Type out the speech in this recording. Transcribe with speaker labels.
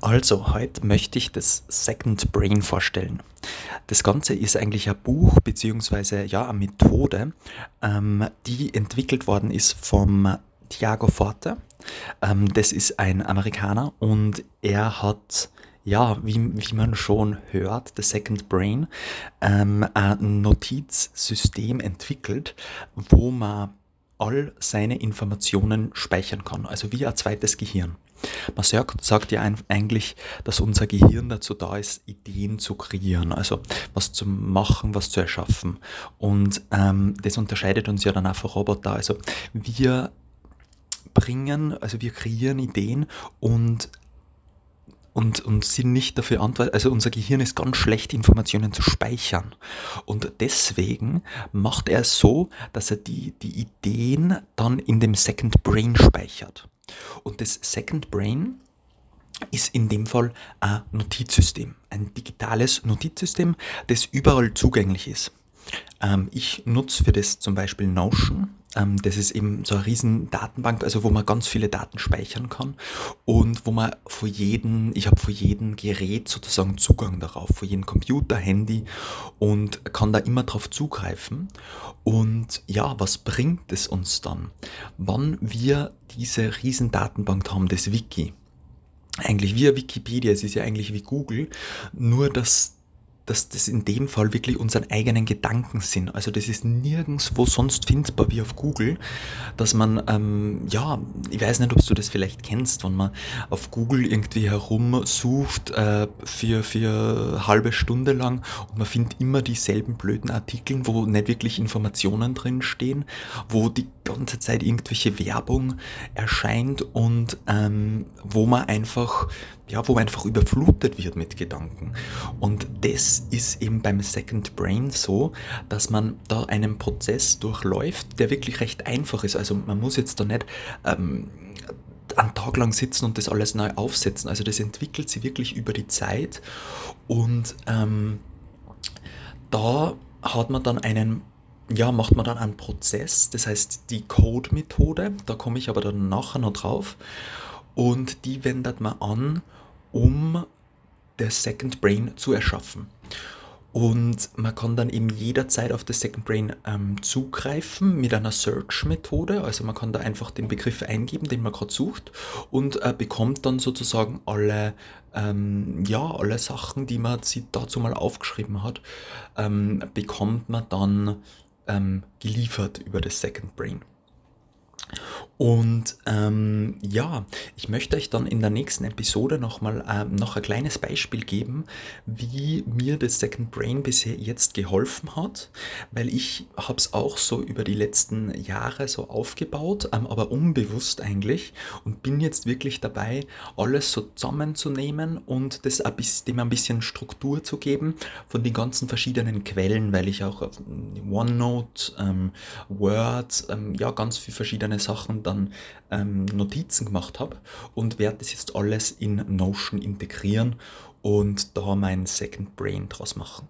Speaker 1: Also, heute möchte ich das Second Brain vorstellen. Das Ganze ist eigentlich ein Buch beziehungsweise ja eine Methode, ähm, die entwickelt worden ist vom Thiago Forte. Ähm, das ist ein Amerikaner und er hat ja, wie, wie man schon hört, The Second Brain, ähm, ein Notizsystem entwickelt, wo man all seine Informationen speichern kann, also wie ein zweites Gehirn. Man sagt, sagt ja eigentlich, dass unser Gehirn dazu da ist, Ideen zu kreieren, also was zu machen, was zu erschaffen. Und ähm, das unterscheidet uns ja dann auch von Roboter. Also wir bringen, also wir kreieren Ideen und und, und sind nicht dafür verantwortlich, also unser Gehirn ist ganz schlecht, Informationen zu speichern. Und deswegen macht er es so, dass er die, die Ideen dann in dem Second Brain speichert. Und das Second Brain ist in dem Fall ein Notizsystem, ein digitales Notizsystem, das überall zugänglich ist. Ähm, ich nutze für das zum Beispiel Notion. Ähm, das ist eben so eine riesen Datenbank, also wo man ganz viele Daten speichern kann und wo man vor jedem, ich habe vor jedem Gerät sozusagen Zugang darauf, vor jedem Computer, Handy und kann da immer drauf zugreifen. Und ja, was bringt es uns dann, wann wir diese riesen Datenbank haben, das Wiki? Eigentlich wie Wikipedia, es ist ja eigentlich wie Google, nur dass dass das in dem Fall wirklich unseren eigenen Gedanken sind. Also das ist nirgendwo sonst findbar wie auf Google, dass man, ähm, ja, ich weiß nicht, ob du das vielleicht kennst, wenn man auf Google irgendwie herumsucht äh, für, für halbe Stunde lang und man findet immer dieselben blöden Artikel, wo nicht wirklich Informationen drin stehen, wo die ganze Zeit irgendwelche Werbung erscheint und ähm, wo man einfach ja, wo man einfach überflutet wird mit Gedanken. Und das ist eben beim Second Brain so, dass man da einen Prozess durchläuft, der wirklich recht einfach ist. Also man muss jetzt da nicht ähm, einen Tag lang sitzen und das alles neu aufsetzen. Also das entwickelt sich wirklich über die Zeit und ähm, da hat man dann einen ja, macht man dann einen Prozess, das heißt die Code-Methode, da komme ich aber dann nachher noch drauf. Und die wendet man an, um das Second Brain zu erschaffen. Und man kann dann eben jederzeit auf das Second Brain ähm, zugreifen mit einer Search-Methode. Also man kann da einfach den Begriff eingeben, den man gerade sucht und äh, bekommt dann sozusagen alle, ähm, ja, alle Sachen, die man dazu mal aufgeschrieben hat, ähm, bekommt man dann ähm, geliefert über das Second Brain. Und ähm, ja, ich möchte euch dann in der nächsten Episode nochmal ähm, noch ein kleines Beispiel geben, wie mir das Second Brain bisher jetzt geholfen hat, weil ich habe es auch so über die letzten Jahre so aufgebaut, ähm, aber unbewusst eigentlich und bin jetzt wirklich dabei, alles so zusammenzunehmen und das ein bisschen, dem ein bisschen Struktur zu geben von den ganzen verschiedenen Quellen, weil ich auch auf OneNote, ähm, Word, ähm, ja ganz viele verschiedene Sachen dann ähm, Notizen gemacht habe und werde das jetzt alles in Notion integrieren und da mein Second Brain draus machen.